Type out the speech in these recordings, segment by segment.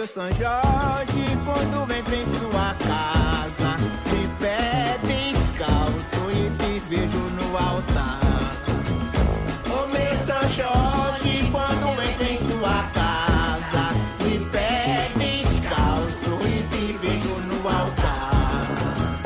Meu São Jorge, quando entra em sua casa, de pé descalço e te vejo no altar. Meu São Jorge, quando entra em sua casa, de pé descalço e te vejo no altar.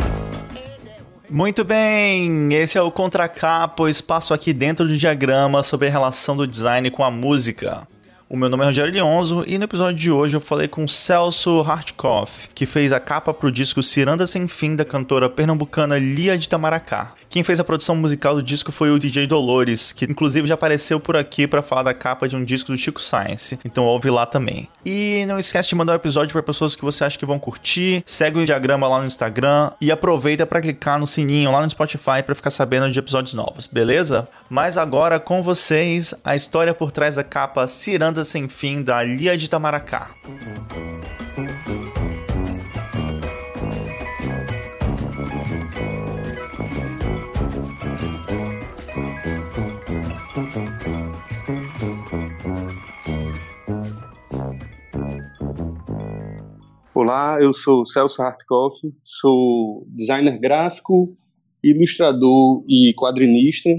Muito bem, esse é o Contracapa, o espaço aqui dentro do diagrama sobre a relação do design com a música. O meu nome é Rogério Leonzo e no episódio de hoje eu falei com Celso Hartkoff, que fez a capa pro disco Ciranda Sem Fim da cantora pernambucana Lia de Tamaracá. Quem fez a produção musical do disco foi o DJ Dolores, que inclusive já apareceu por aqui para falar da capa de um disco do Chico Science, então ouve lá também. E não esquece de mandar o um episódio para pessoas que você acha que vão curtir, segue o diagrama lá no Instagram e aproveita para clicar no sininho lá no Spotify para ficar sabendo de episódios novos, beleza? Mas agora com vocês a história por trás da capa Ciranda sem Fim da Lia de Tamaracá. Olá, eu sou Celso Hartkoff, sou designer gráfico, ilustrador e quadrinista.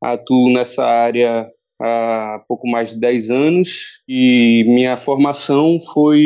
Atuo nessa área há pouco mais de 10 anos e minha formação foi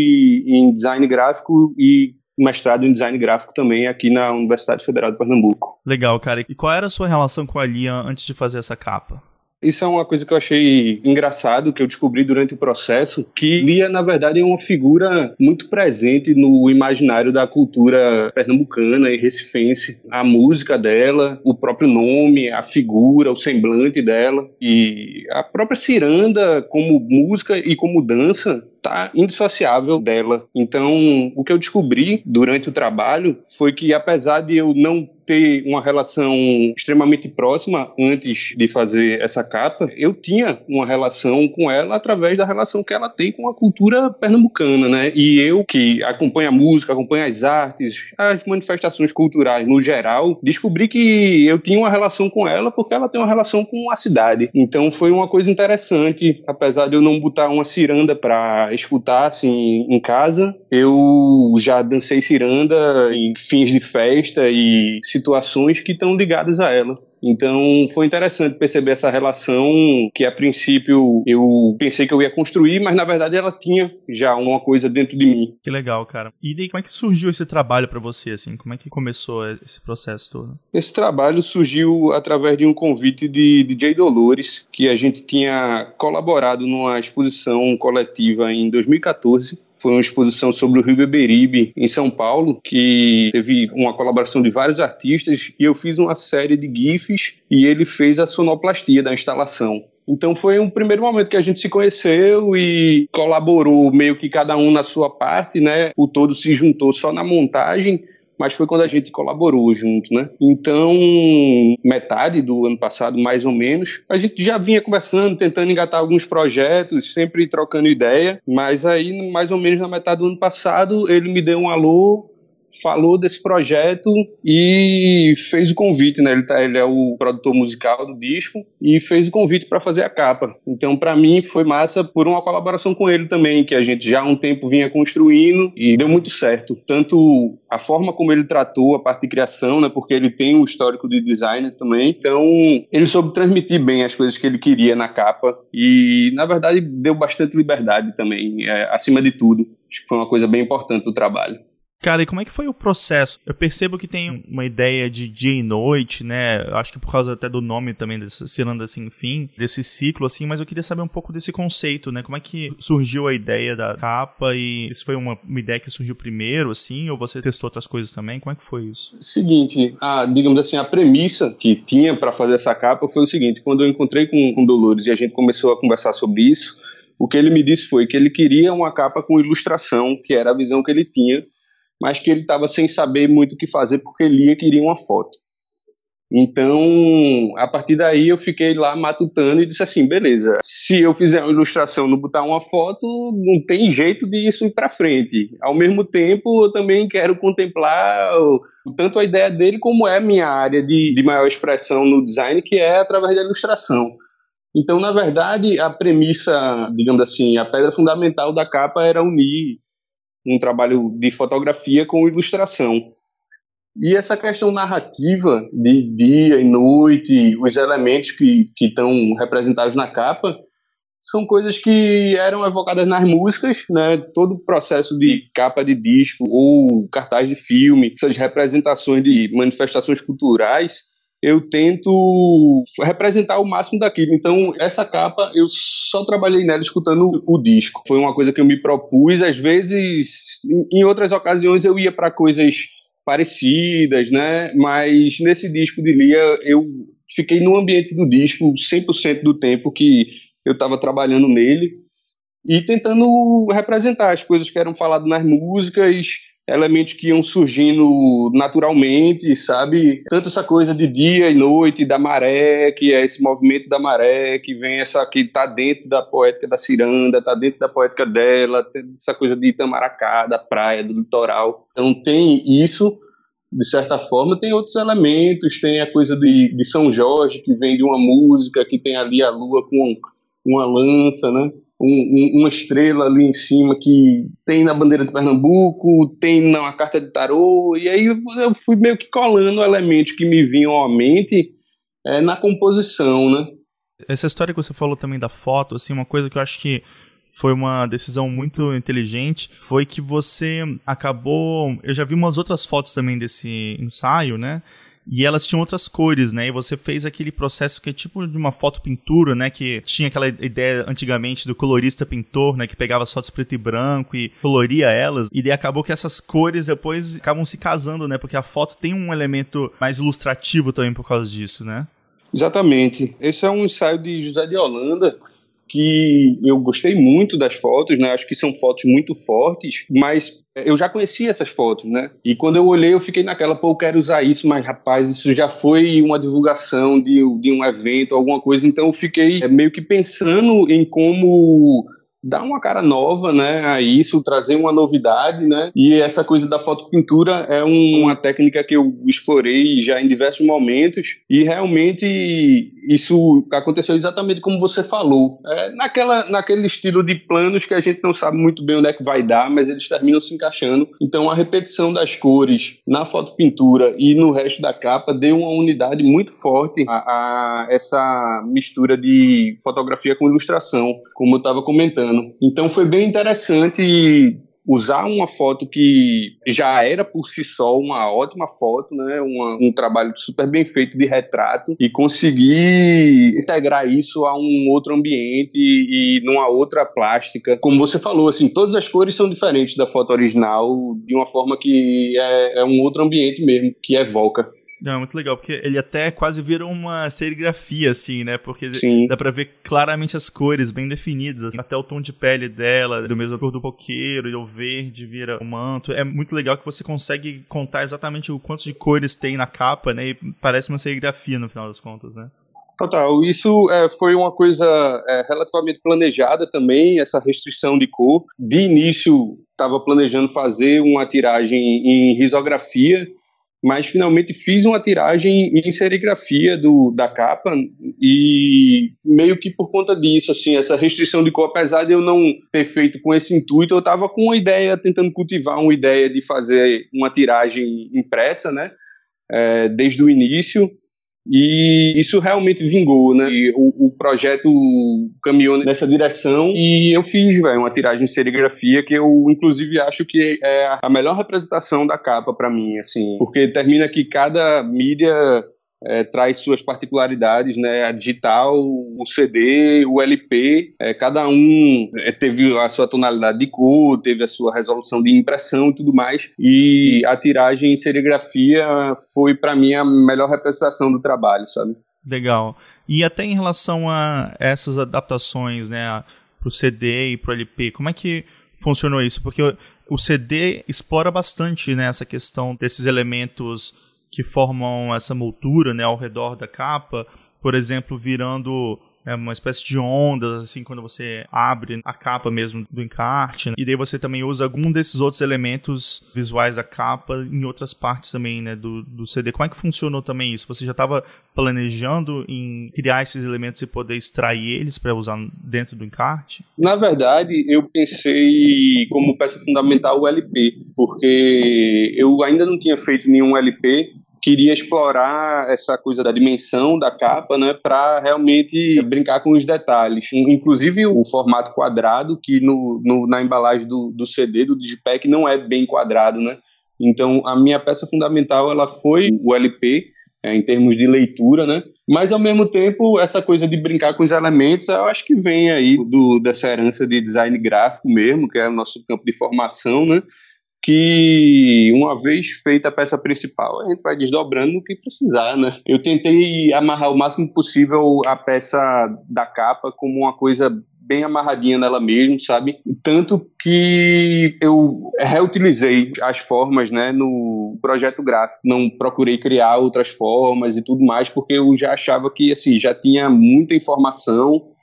em design gráfico e mestrado em design gráfico também aqui na Universidade Federal de Pernambuco. Legal, cara. E qual era a sua relação com a Lia antes de fazer essa capa? Isso é uma coisa que eu achei engraçado, que eu descobri durante o processo, que Lia, na verdade, é uma figura muito presente no imaginário da cultura pernambucana e recifense. A música dela, o próprio nome, a figura, o semblante dela e a própria ciranda como música e como dança tá indissociável dela. Então, o que eu descobri durante o trabalho foi que apesar de eu não ter uma relação extremamente próxima antes de fazer essa capa, eu tinha uma relação com ela através da relação que ela tem com a cultura pernambucana, né? E eu que acompanho a música, acompanho as artes, as manifestações culturais no geral, descobri que eu tinha uma relação com ela porque ela tem uma relação com a cidade. Então foi uma coisa interessante, apesar de eu não botar uma ciranda para escutar assim em casa, eu já dancei ciranda em fins de festa e situações que estão ligadas a ela. Então foi interessante perceber essa relação que a princípio eu pensei que eu ia construir, mas na verdade ela tinha já uma coisa dentro de mim. Que legal, cara. E daí como é que surgiu esse trabalho para você assim? Como é que começou esse processo todo? Esse trabalho surgiu através de um convite de DJ Dolores, que a gente tinha colaborado numa exposição coletiva em 2014 foi uma exposição sobre o Rio Beberibe em São Paulo, que teve uma colaboração de vários artistas e eu fiz uma série de GIFs e ele fez a sonoplastia da instalação. Então foi um primeiro momento que a gente se conheceu e colaborou meio que cada um na sua parte, né? O todo se juntou só na montagem mas foi quando a gente colaborou junto, né? Então, metade do ano passado, mais ou menos, a gente já vinha conversando, tentando engatar alguns projetos, sempre trocando ideia, mas aí, mais ou menos na metade do ano passado, ele me deu um alô, falou desse projeto e fez o convite, né? Ele, tá, ele é o produtor musical do disco e fez o convite para fazer a capa. Então, para mim, foi massa por uma colaboração com ele também, que a gente já há um tempo vinha construindo e deu muito certo. Tanto a forma como ele tratou a parte de criação, né? Porque ele tem um histórico de design também. Então, ele soube transmitir bem as coisas que ele queria na capa e, na verdade, deu bastante liberdade também, é, acima de tudo. Acho que foi uma coisa bem importante do trabalho. Cara, e como é que foi o processo? Eu percebo que tem uma ideia de dia e noite, né? Acho que por causa até do nome também desse Ciranda Sem Fim, desse ciclo, assim, mas eu queria saber um pouco desse conceito, né? Como é que surgiu a ideia da capa e isso foi uma, uma ideia que surgiu primeiro, assim, ou você testou outras coisas também? Como é que foi isso? Seguinte, a, digamos assim, a premissa que tinha para fazer essa capa foi o seguinte: quando eu encontrei com, com Dolores e a gente começou a conversar sobre isso, o que ele me disse foi que ele queria uma capa com ilustração, que era a visão que ele tinha mas que ele estava sem saber muito o que fazer porque lia queria uma foto. Então, a partir daí eu fiquei lá matutando e disse assim, beleza, se eu fizer uma ilustração no botar uma foto, não tem jeito de isso ir para frente. Ao mesmo tempo, eu também quero contemplar tanto a ideia dele como é a minha área de, de maior expressão no design, que é através da ilustração. Então, na verdade, a premissa, digamos assim, a pedra fundamental da capa era unir um trabalho de fotografia com ilustração. E essa questão narrativa de dia e noite, os elementos que, estão representados na capa, são coisas que eram evocadas nas músicas, né? Todo o processo de capa de disco ou cartaz de filme, essas representações de manifestações culturais, eu tento representar o máximo daquilo. Então, essa capa, eu só trabalhei nela escutando o disco. Foi uma coisa que eu me propus. Às vezes, em outras ocasiões, eu ia para coisas parecidas, né? Mas nesse disco de Lia, eu fiquei no ambiente do disco 100% do tempo que eu estava trabalhando nele e tentando representar as coisas que eram faladas nas músicas elementos que iam surgindo naturalmente, sabe? Tanto essa coisa de dia e noite, da maré, que é esse movimento da maré, que vem essa que tá dentro da poética da ciranda, tá dentro da poética dela, essa coisa de Itamaracá, da praia, do litoral. Então tem isso, de certa forma, tem outros elementos, tem a coisa de, de São Jorge, que vem de uma música, que tem ali a lua com uma lança, né? Um, um, uma estrela ali em cima que tem na bandeira de Pernambuco, tem na carta de tarô, e aí eu fui meio que colando elementos que me vinham à mente é, na composição, né? Essa história que você falou também da foto, assim, uma coisa que eu acho que foi uma decisão muito inteligente foi que você acabou. Eu já vi umas outras fotos também desse ensaio, né? E elas tinham outras cores, né? E você fez aquele processo que é tipo de uma foto pintura, né? Que tinha aquela ideia antigamente do colorista pintor, né? Que pegava fotos preto e branco e coloria elas. E daí acabou que essas cores depois acabam se casando, né? Porque a foto tem um elemento mais ilustrativo também por causa disso, né? Exatamente. Esse é um ensaio de José de Holanda que eu gostei muito das fotos, né? Acho que são fotos muito fortes, mas eu já conhecia essas fotos, né? E quando eu olhei, eu fiquei naquela, pô, eu quero usar isso, mas rapaz, isso já foi uma divulgação de, de um evento, alguma coisa, então eu fiquei é, meio que pensando em como dar uma cara nova, né, a isso, trazer uma novidade, né, e essa coisa da fotopintura é um, uma técnica que eu explorei já em diversos momentos e realmente isso aconteceu exatamente como você falou, é, naquela, naquele estilo de planos que a gente não sabe muito bem onde é que vai dar, mas eles terminam se encaixando, então a repetição das cores na fotopintura e no resto da capa deu uma unidade muito forte a, a essa mistura de fotografia com ilustração, como eu estava comentando ano. Então foi bem interessante usar uma foto que já era por si só uma ótima foto, né? Uma, um trabalho super bem feito de retrato e conseguir integrar isso a um outro ambiente e, e numa outra plástica. Como você falou, assim, todas as cores são diferentes da foto original de uma forma que é, é um outro ambiente mesmo que evoca. Não, é muito legal, porque ele até quase vira uma serigrafia, assim, né? Porque Sim. dá pra ver claramente as cores bem definidas, assim, até o tom de pele dela, do mesmo cor do coqueiro, e o verde vira o manto. É muito legal que você consegue contar exatamente o quanto de cores tem na capa, né? E parece uma serigrafia no final das contas, né? Total, isso é, foi uma coisa é, relativamente planejada também, essa restrição de cor. De início, estava planejando fazer uma tiragem em risografia, mas finalmente fiz uma tiragem em serigrafia do, da capa e meio que por conta disso, assim, essa restrição de cor, apesar de eu não ter feito com esse intuito, eu estava com uma ideia, tentando cultivar uma ideia de fazer uma tiragem impressa, né, é, desde o início, e isso realmente vingou, né? E o, o, projeto caminhou nessa direção e eu fiz, véio, uma tiragem de serigrafia que eu, inclusive, acho que é a melhor representação da capa para mim, assim, porque termina que cada mídia é, traz suas particularidades, né? A digital, o CD, o LP, é, cada um é, teve a sua tonalidade de cor, teve a sua resolução de impressão e tudo mais. E a tiragem em serigrafia foi para mim a melhor representação do trabalho, sabe? Legal. E até em relação a essas adaptações, né, para o CD e para o LP, como é que funcionou isso? Porque o CD explora bastante né, essa questão desses elementos que formam essa moldura né, ao redor da capa, por exemplo, virando é uma espécie de ondas, assim, quando você abre a capa mesmo do encarte. Né? E daí você também usa algum desses outros elementos visuais da capa em outras partes também, né, do, do CD. Como é que funcionou também isso? Você já estava planejando em criar esses elementos e poder extrair eles para usar dentro do encarte? Na verdade, eu pensei como peça fundamental o LP, porque eu ainda não tinha feito nenhum LP queria explorar essa coisa da dimensão da capa, né, para realmente brincar com os detalhes. Inclusive o formato quadrado, que no, no, na embalagem do, do CD, do Digipack, não é bem quadrado, né. Então a minha peça fundamental ela foi o LP, é, em termos de leitura, né? Mas ao mesmo tempo, essa coisa de brincar com os elementos, eu acho que vem aí do, dessa herança de design gráfico mesmo, que é o nosso campo de formação, né? Que uma vez feita a peça principal, a gente vai desdobrando o que precisar, né? Eu tentei amarrar o máximo possível a peça da capa como uma coisa bem amarradinha nela mesmo, sabe? Tanto que eu reutilizei as formas, né, no projeto gráfico. Não procurei criar outras formas e tudo mais, porque eu já achava que, assim, já tinha muita informação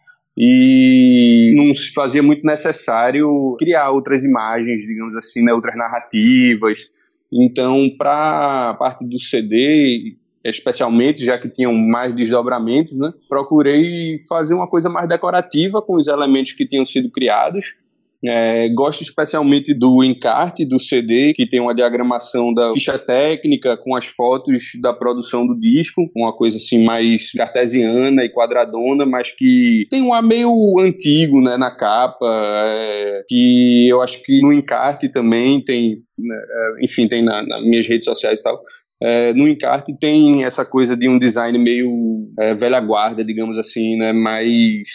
e não se fazia muito necessário criar outras imagens, digamos assim, né, outras narrativas. Então, para a parte do CD, especialmente, já que tinham mais desdobramentos, né, procurei fazer uma coisa mais decorativa com os elementos que tinham sido criados é, gosto especialmente do encarte do CD, que tem uma diagramação da ficha técnica com as fotos da produção do disco, uma coisa assim mais cartesiana e quadradona, mas que tem um ar meio antigo né, na capa, é, que eu acho que no encarte também tem, né, é, enfim, tem na, nas minhas redes sociais e tal, é, no encarte tem essa coisa de um design meio é, velha guarda, digamos assim, né? Mais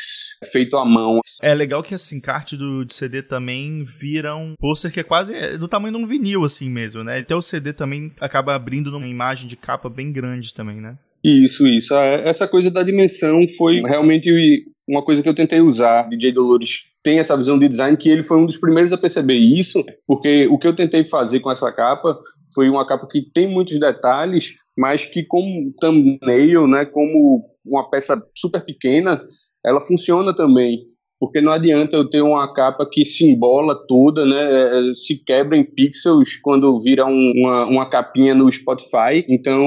feito à mão. É legal que esse encarte do de CD também vira um pôster que é quase é, do tamanho de um vinil, assim mesmo, né? Até o CD também acaba abrindo uma imagem de capa bem grande também, né? Isso, isso. É, essa coisa da dimensão foi realmente uma coisa que eu tentei usar. DJ Dolores tem essa visão de design que ele foi um dos primeiros a perceber isso, porque o que eu tentei fazer com essa capa foi uma capa que tem muitos detalhes, mas que como thumbnail, né, como uma peça super pequena, ela funciona também porque não adianta eu ter uma capa que se embola toda, né, é, é, se quebra em pixels quando vira um, uma, uma capinha no Spotify. Então,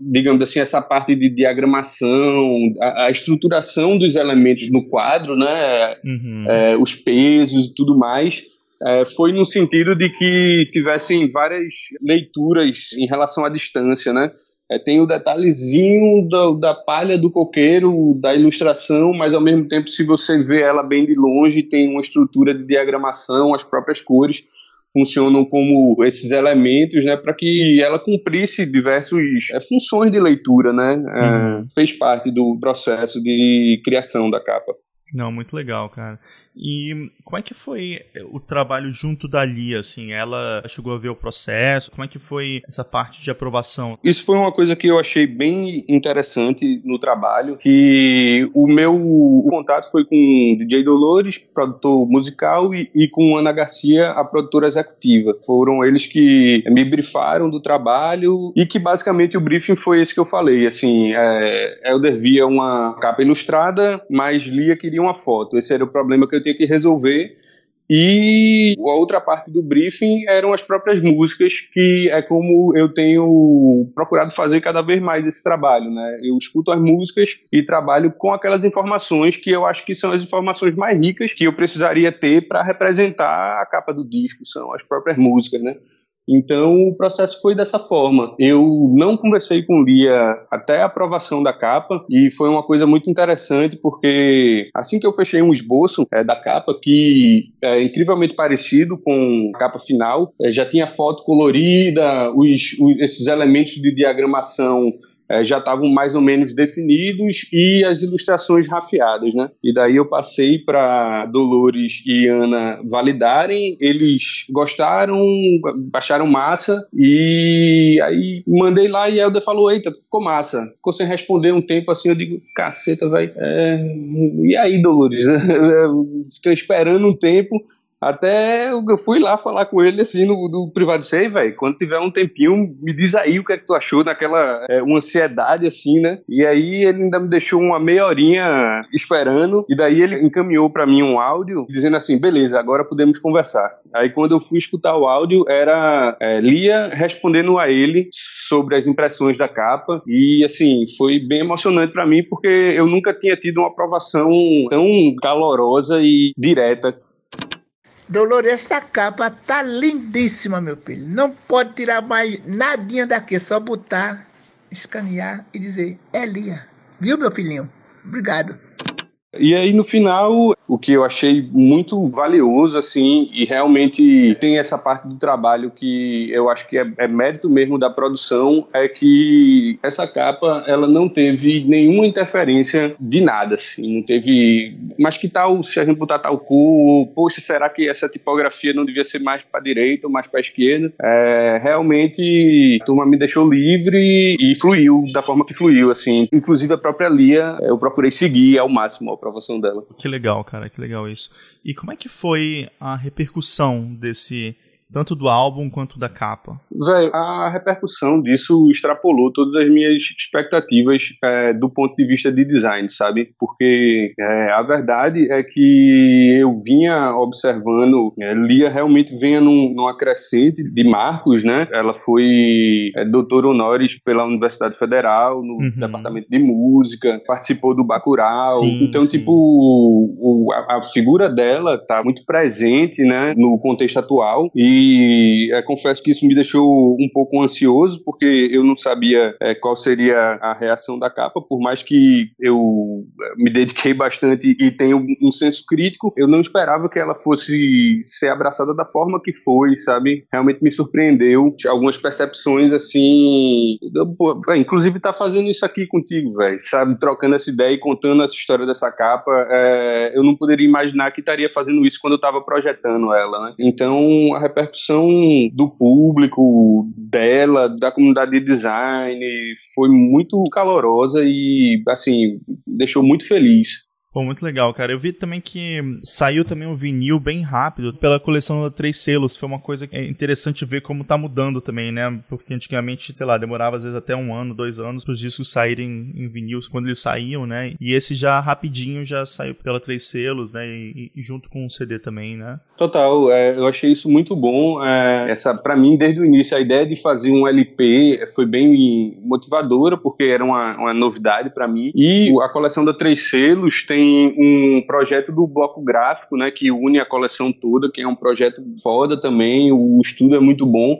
digamos assim, essa parte de diagramação, a, a estruturação dos elementos no quadro, né, uhum. é, os pesos e tudo mais, é, foi no sentido de que tivessem várias leituras em relação à distância, né? É, tem o detalhezinho da, da palha do coqueiro, da ilustração, mas ao mesmo tempo, se você vê ela bem de longe, tem uma estrutura de diagramação, as próprias cores funcionam como esses elementos, né, para que ela cumprisse diversas é, funções de leitura, né, é, uhum. fez parte do processo de criação da capa. Não, muito legal, cara. E como é que foi o trabalho junto da Lia, assim? Ela chegou a ver o processo? Como é que foi essa parte de aprovação? Isso foi uma coisa que eu achei bem interessante no trabalho, que o meu contato foi com DJ Dolores, produtor musical, e, e com Ana Garcia, a produtora executiva. Foram eles que me brifaram do trabalho e que basicamente o briefing foi esse que eu falei, assim, é, Elder via uma capa ilustrada, mas Lia queria uma foto. Esse era o problema que eu tinha que resolver. E a outra parte do briefing eram as próprias músicas, que é como eu tenho procurado fazer cada vez mais esse trabalho, né? Eu escuto as músicas e trabalho com aquelas informações que eu acho que são as informações mais ricas que eu precisaria ter para representar a capa do disco, são as próprias músicas, né? Então o processo foi dessa forma. Eu não conversei com Lia até a aprovação da capa e foi uma coisa muito interessante porque assim que eu fechei um esboço é, da capa que é incrivelmente parecido com a capa final, é, já tinha foto colorida, os, os, esses elementos de diagramação é, já estavam mais ou menos definidos e as ilustrações rafiadas, né? E daí eu passei para Dolores e Ana validarem, eles gostaram, acharam massa e aí mandei lá e a Helder falou, eita, ficou massa. Ficou sem responder um tempo assim, eu digo, caceta, vai. É... E aí, Dolores? Fiquei esperando um tempo Até eu fui lá falar com ele assim no, no privado, sei, velho, quando tiver um tempinho, me diz aí o que é que tu achou naquela é, uma ansiedade assim, né? E aí ele ainda me deixou uma meia horinha esperando e daí ele encaminhou para mim um áudio dizendo assim, beleza, agora podemos conversar. Aí quando eu fui escutar o áudio era é, Lia respondendo a ele sobre as impressões da capa e assim foi bem emocionante para mim porque eu nunca tinha tido uma aprovação tão calorosa e direta Dolores, esta capa tá lindíssima, meu filho. Não pode tirar mais nadinha daqui, é só botar, escanear e dizer, é Lia. Viu, meu filhinho? Obrigado. E aí, no final, o que eu achei muito valioso, assim, e realmente tem essa parte do trabalho que eu acho que é, é, mérito mesmo da produção, é que essa capa, ela não teve nenhuma interferência de nada, assim, não teve... Mas que tal, se a gente botar tal cor, poxa, será que essa tipografia não devia ser mais para direita ou mais para esquerda? É, realmente, a turma me deixou livre e fluiu da forma que fluiu, assim. Inclusive, a própria Lia, eu procurei seguir ao máximo aprovação dela. Que legal, cara, que legal isso. E como é que foi a repercussão desse tanto do álbum quanto da capa? Velho, a repercussão disso extrapolou todas as minhas expectativas é, do ponto de vista de design, sabe? Porque é, a verdade é que eu vinha observando, é, Lia realmente vinha num, numa crescente de marcos, né? Ela foi é, doutora honoris pela Universidade Federal, no uhum. departamento de música, participou do Bacurau. Sim, então, sim. tipo, o, a, a figura dela tá muito presente, né, no contexto atual e e é, confesso que isso me deixou um pouco ansioso, porque eu não sabia é, qual seria a reação da capa, por mais que eu é, me dediquei bastante e tenho um senso crítico, eu não esperava que ela fosse ser abraçada da forma que foi, sabe? Realmente me surpreendeu. Algumas percepções assim. Pô, inclusive tá fazendo isso aqui contigo, velho, sabe? Trocando essa ideia e contando essa história dessa capa. É, eu não poderia imaginar que estaria fazendo isso quando eu tava projetando ela, né? Então a repercussão repercussão do público, dela, da comunidade de design, foi muito calorosa e, assim, deixou muito feliz. Pô, muito legal, cara. Eu vi também que saiu também um vinil bem rápido pela coleção da Três Selos. Foi uma coisa que é interessante ver como tá mudando também, né? Porque antigamente, sei lá, demorava às vezes até um ano, dois anos para os discos saírem em vinil quando eles saíam, né? E esse já rapidinho já saiu pela Três Selos, né? E, e junto com o CD também, né? Total, é, eu achei isso muito bom. É, essa, para mim, desde o início, a ideia de fazer um LP foi bem motivadora, porque era uma, uma novidade para mim. E a coleção da Três Selos tem tem um projeto do bloco gráfico, né, que une a coleção toda, que é um projeto foda também, o estudo é muito bom.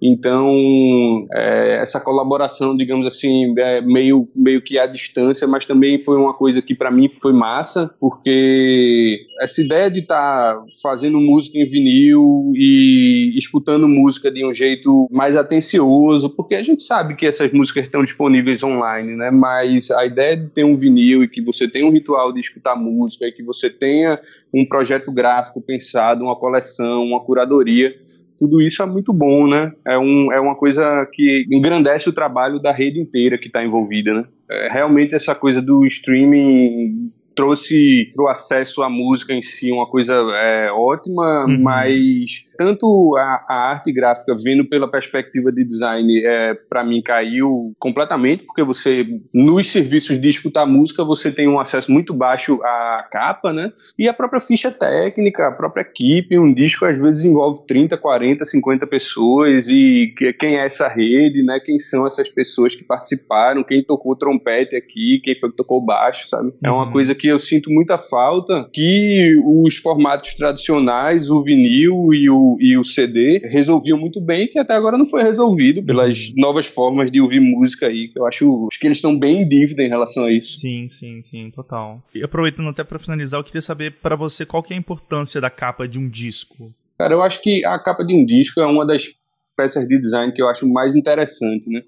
Então, é, essa colaboração, digamos assim, é meio, meio que à distância, mas também foi uma coisa que para mim foi massa, porque essa ideia de estar tá fazendo música em vinil e escutando música de um jeito mais atencioso, porque a gente sabe que essas músicas estão disponíveis online, né? Mas a ideia de ter um vinil e que você tenha um ritual de escutar música e que você tenha um projeto gráfico pensado, uma coleção, uma curadoria, tudo isso é muito bom, né? É, um, é uma coisa que engrandece o trabalho da rede inteira que está envolvida, né? É, realmente essa coisa do streaming trouxe o acesso à música em si uma coisa é, ótima, uhum. mas tanto a, a, arte gráfica vendo pela perspectiva de design é, para mim caiu completamente porque você nos serviços de escutar música você tem um acesso muito baixo à capa, né? E a própria ficha técnica, a própria equipe, um disco às vezes envolve 30, 40, 50 pessoas e quem é essa rede, né? Quem são essas pessoas que participaram, quem tocou trompete aqui, quem foi que tocou baixo, sabe? É uma uhum. coisa que eu sinto muita falta que os formatos tradicionais, o vinil e o, e o CD, resolviam muito bem, que até agora não foi resolvido pelas novas formas de ouvir música aí, que eu acho, acho que eles estão bem em dívida em relação a isso. Sim, sim, sim, total. E aproveitando até para finalizar, eu queria saber para você qual que é a importância da capa de um disco. Cara, eu acho que a capa de um disco é uma das peças de design que eu acho mais interessante, né?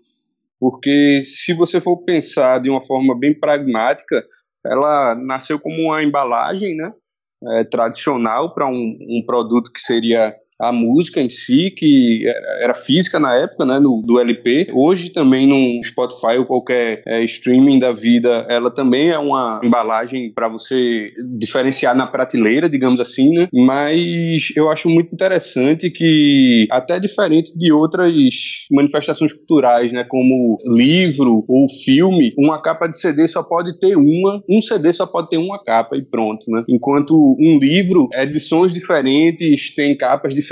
Porque se você for pensar de uma forma bem pragmática, ela nasceu como uma embalagem, né, é, tradicional para um, um, produto que seria a música em si, que era física na época, né, no, do LP. Hoje também no Spotify ou qualquer é, streaming da vida, ela também é uma embalagem para você diferenciar na prateleira, digamos assim, né? Mas eu acho muito interessante que, até diferente de outras manifestações culturais, né, como livro ou filme, uma capa de CD só pode ter uma, um CD só pode ter uma capa e pronto, né? Enquanto um livro, edições diferentes, tem capas diferentes,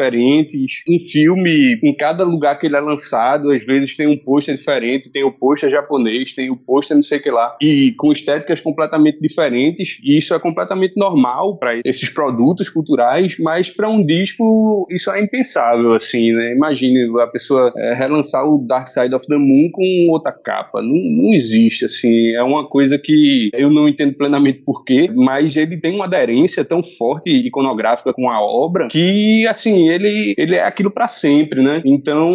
um filme, em cada lugar que ele é lançado, às vezes tem um pôster diferente, tem o pôster japonês, tem o pôster não sei o que lá, e com estéticas completamente diferentes, e isso é completamente normal para esses produtos culturais, mas para um disco isso é impensável, assim, né? Imagine a pessoa é, relançar o Dark Side of the Moon com outra capa, não, não existe, assim, é uma coisa que eu não entendo plenamente porquê, mas ele tem uma aderência tão forte iconográfica com a obra que, assim, ele, ele é aquilo para sempre, né? Então,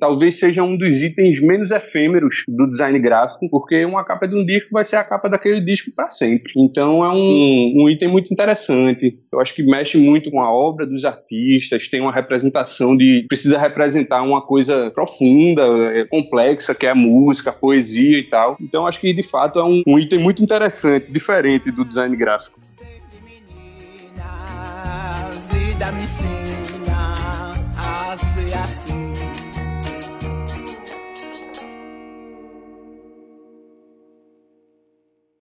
talvez seja um dos itens menos efêmeros do design gráfico, porque uma capa de um disco vai ser a capa daquele disco para sempre. Então, é um, um item muito interessante. Eu acho que mexe muito com a obra dos artistas, tem uma representação de. precisa representar uma coisa profunda, é, complexa, que é a música, a poesia e tal. Então, acho que de fato é um, um item muito interessante, diferente do design gráfico. Vida me